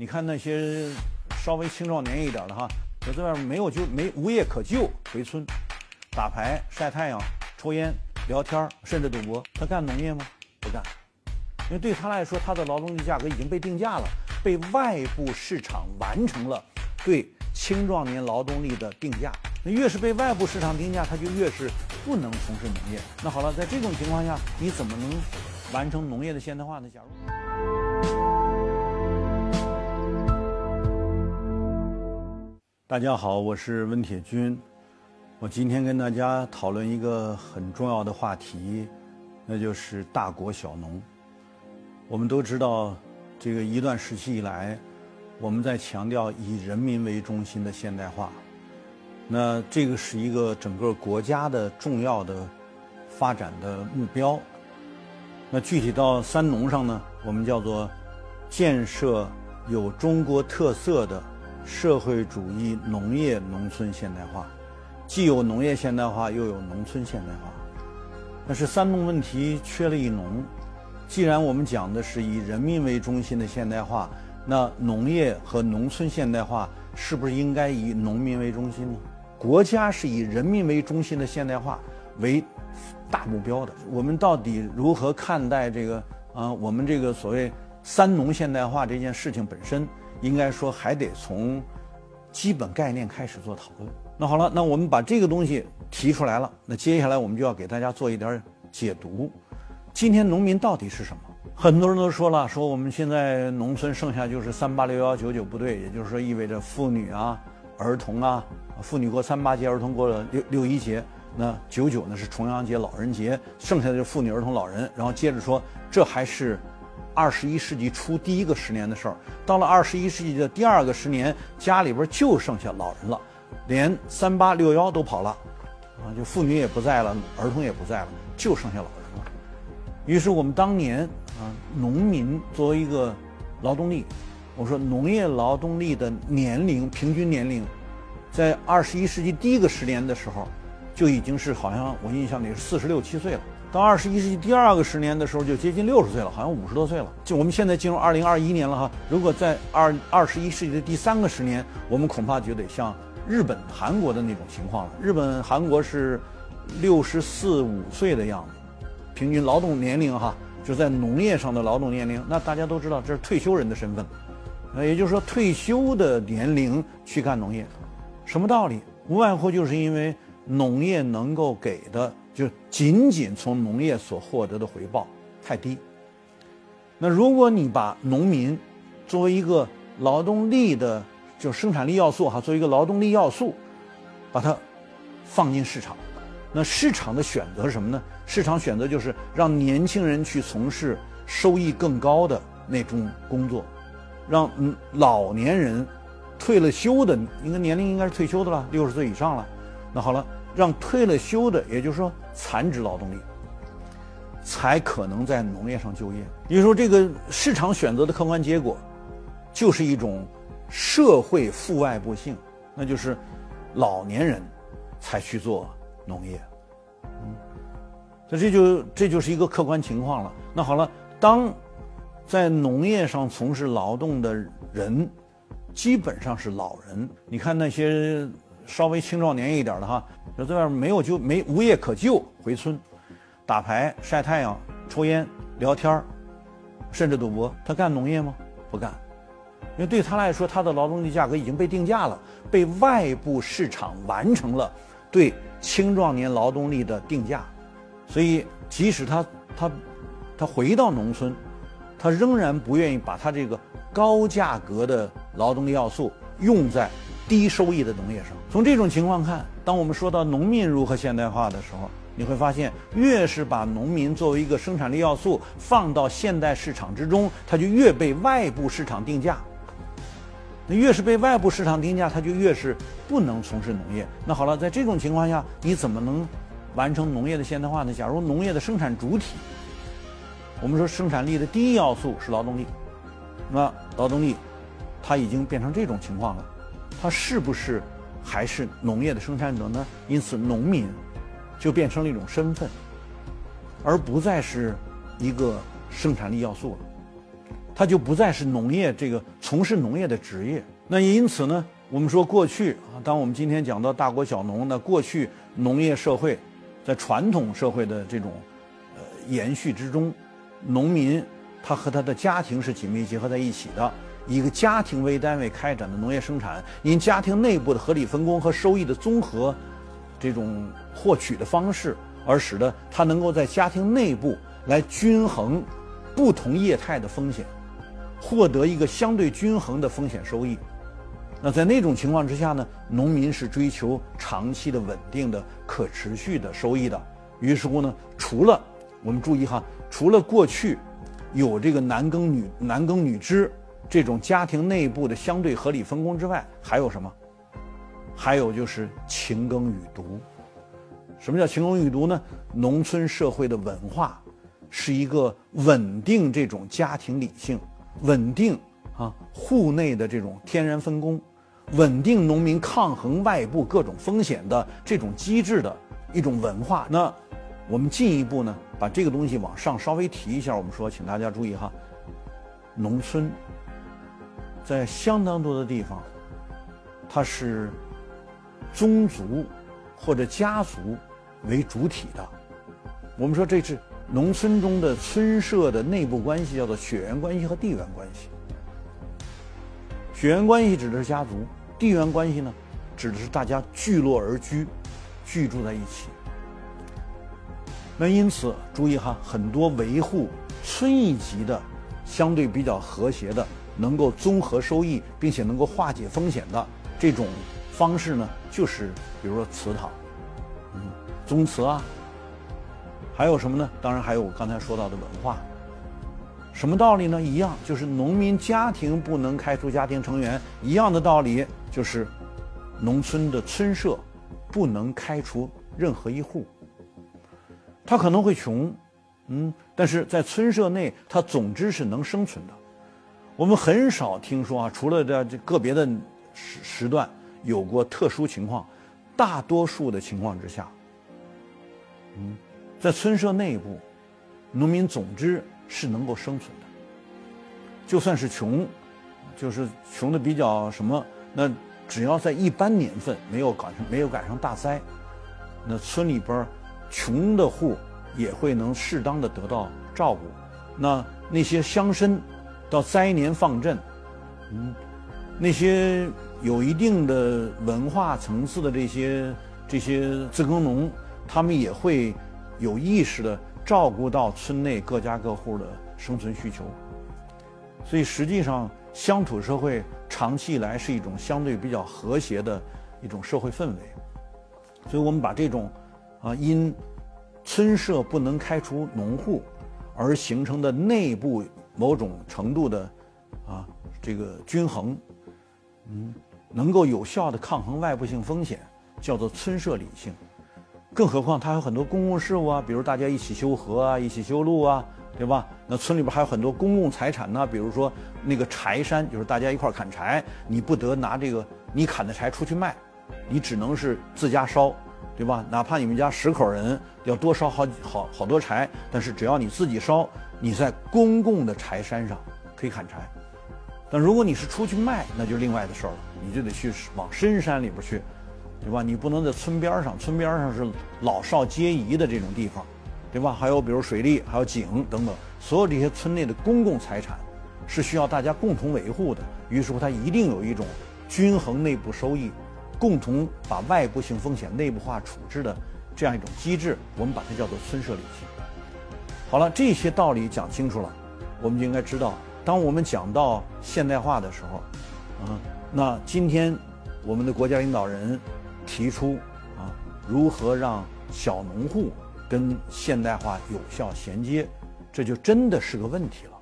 你看那些稍微青壮年一点的哈，就在外面没有就没无业可就，回村打牌、晒太阳、抽烟、聊天，甚至赌博。他干农业吗？不干，因为对他来说，他的劳动力价格已经被定价了，被外部市场完成了对青壮年劳动力的定价。那越是被外部市场定价，他就越是不能从事农业。那好了，在这种情况下，你怎么能完成农业的现代化呢？假如。大家好，我是温铁军。我今天跟大家讨论一个很重要的话题，那就是大国小农。我们都知道，这个一段时期以来，我们在强调以人民为中心的现代化。那这个是一个整个国家的重要的发展的目标。那具体到三农上呢，我们叫做建设有中国特色的。社会主义农业农村现代化，既有农业现代化，又有农村现代化。但是三农问题缺了一农。既然我们讲的是以人民为中心的现代化，那农业和农村现代化是不是应该以农民为中心呢？国家是以人民为中心的现代化为大目标的。我们到底如何看待这个啊？我们这个所谓三农现代化这件事情本身？应该说还得从基本概念开始做讨论。那好了，那我们把这个东西提出来了，那接下来我们就要给大家做一点解读。今天农民到底是什么？很多人都说了，说我们现在农村剩下就是三八六幺九九部队，也就是说意味着妇女啊、儿童啊，妇女过三八节，儿童过了六六一节，那九九呢是重阳节、老人节，剩下的就是妇女、儿童、老人。然后接着说，这还是。二十一世纪初第一个十年的事儿，到了二十一世纪的第二个十年，家里边就剩下老人了，连三八六幺都跑了，啊，就妇女也不在了，儿童也不在了，就剩下老人了。于是我们当年啊，农民作为一个劳动力，我说农业劳动力的年龄平均年龄，在二十一世纪第一个十年的时候，就已经是好像我印象里是四十六七岁了。到二十一世纪第二个十年的时候，就接近六十岁了，好像五十多岁了。就我们现在进入二零二一年了哈。如果在二二十一世纪的第三个十年，我们恐怕就得像日本、韩国的那种情况了。日本、韩国是六十四五岁的样子，平均劳动年龄哈，就在农业上的劳动年龄。那大家都知道，这是退休人的身份，呃，也就是说退休的年龄去干农业，什么道理？无外乎就是因为农业能够给的。就仅仅从农业所获得的回报太低。那如果你把农民作为一个劳动力的就生产力要素哈，作为一个劳动力要素，把它放进市场，那市场的选择是什么呢？市场选择就是让年轻人去从事收益更高的那种工作，让嗯老年人退了休的，应该年龄应该是退休的了，六十岁以上了。那好了。让退了休的，也就是说残值劳动力，才可能在农业上就业。也就是说，这个市场选择的客观结果，就是一种社会负外部性，那就是老年人才去做农业。嗯，那这就这就是一个客观情况了。那好了，当在农业上从事劳动的人，基本上是老人。你看那些。稍微青壮年一点的哈，就在外面没有就没无业可就，回村打牌、晒太阳、抽烟、聊天，甚至赌博。他干农业吗？不干，因为对他来说，他的劳动力价格已经被定价了，被外部市场完成了对青壮年劳动力的定价。所以，即使他他他回到农村，他仍然不愿意把他这个高价格的劳动力要素用在。低收益的农业上，从这种情况看，当我们说到农民如何现代化的时候，你会发现，越是把农民作为一个生产力要素放到现代市场之中，它就越被外部市场定价。那越是被外部市场定价，它就越是不能从事农业。那好了，在这种情况下，你怎么能完成农业的现代化呢？假如农业的生产主体，我们说生产力的第一要素是劳动力，那劳动力它已经变成这种情况了。他是不是还是农业的生产者呢？因此，农民就变成了一种身份，而不再是一个生产力要素了。他就不再是农业这个从事农业的职业。那因此呢，我们说过去啊，当我们今天讲到大国小农，那过去农业社会在传统社会的这种延续之中，农民他和他的家庭是紧密结合在一起的。一个家庭为单位开展的农业生产，因家庭内部的合理分工和收益的综合这种获取的方式，而使得它能够在家庭内部来均衡不同业态的风险，获得一个相对均衡的风险收益。那在那种情况之下呢，农民是追求长期的稳定的可持续的收益的。于是乎呢，除了我们注意哈，除了过去有这个男耕女男耕女织。这种家庭内部的相对合理分工之外，还有什么？还有就是勤耕与读。什么叫勤耕与读呢？农村社会的文化是一个稳定这种家庭理性、稳定啊户内的这种天然分工、稳定农民抗衡外部各种风险的这种机制的一种文化。那我们进一步呢，把这个东西往上稍微提一下。我们说，请大家注意哈，农村。在相当多的地方，它是宗族或者家族为主体的。我们说这是农村中的村社的内部关系，叫做血缘关系和地缘关系。血缘关系指的是家族，地缘关系呢，指的是大家聚落而居，居住在一起。那因此，注意哈，很多维护村一级的相对比较和谐的。能够综合收益，并且能够化解风险的这种方式呢，就是比如说祠堂，嗯，宗祠啊，还有什么呢？当然还有我刚才说到的文化。什么道理呢？一样，就是农民家庭不能开除家庭成员，一样的道理，就是农村的村社不能开除任何一户。他可能会穷，嗯，但是在村社内，他总之是能生存的。我们很少听说啊，除了这这个别的时时段有过特殊情况，大多数的情况之下，嗯，在村社内部，农民总之是能够生存的。就算是穷，就是穷的比较什么，那只要在一般年份没有赶上没有赶上大灾，那村里边穷的户也会能适当的得到照顾。那那些乡绅。到灾年放赈，嗯，那些有一定的文化层次的这些这些自耕农，他们也会有意识的照顾到村内各家各户的生存需求。所以实际上，乡土社会长期以来是一种相对比较和谐的一种社会氛围。所以我们把这种啊因村社不能开除农户而形成的内部。某种程度的，啊，这个均衡，嗯，能够有效的抗衡外部性风险，叫做村社理性。更何况它有很多公共事务啊，比如大家一起修河啊，一起修路啊，对吧？那村里边还有很多公共财产呢，比如说那个柴山，就是大家一块砍柴，你不得拿这个你砍的柴出去卖，你只能是自家烧，对吧？哪怕你们家十口人要多烧好好好多柴，但是只要你自己烧。你在公共的柴山上可以砍柴，但如果你是出去卖，那就另外的事儿了，你就得去往深山里边去，对吧？你不能在村边上，村边上是老少皆宜的这种地方，对吧？还有比如水利，还有井等等，所有这些村内的公共财产是需要大家共同维护的。于是乎，它一定有一种均衡内部收益，共同把外部性风险内部化处置的这样一种机制，我们把它叫做村社理性。好了，这些道理讲清楚了，我们就应该知道，当我们讲到现代化的时候，啊，那今天我们的国家领导人提出啊，如何让小农户跟现代化有效衔接，这就真的是个问题了。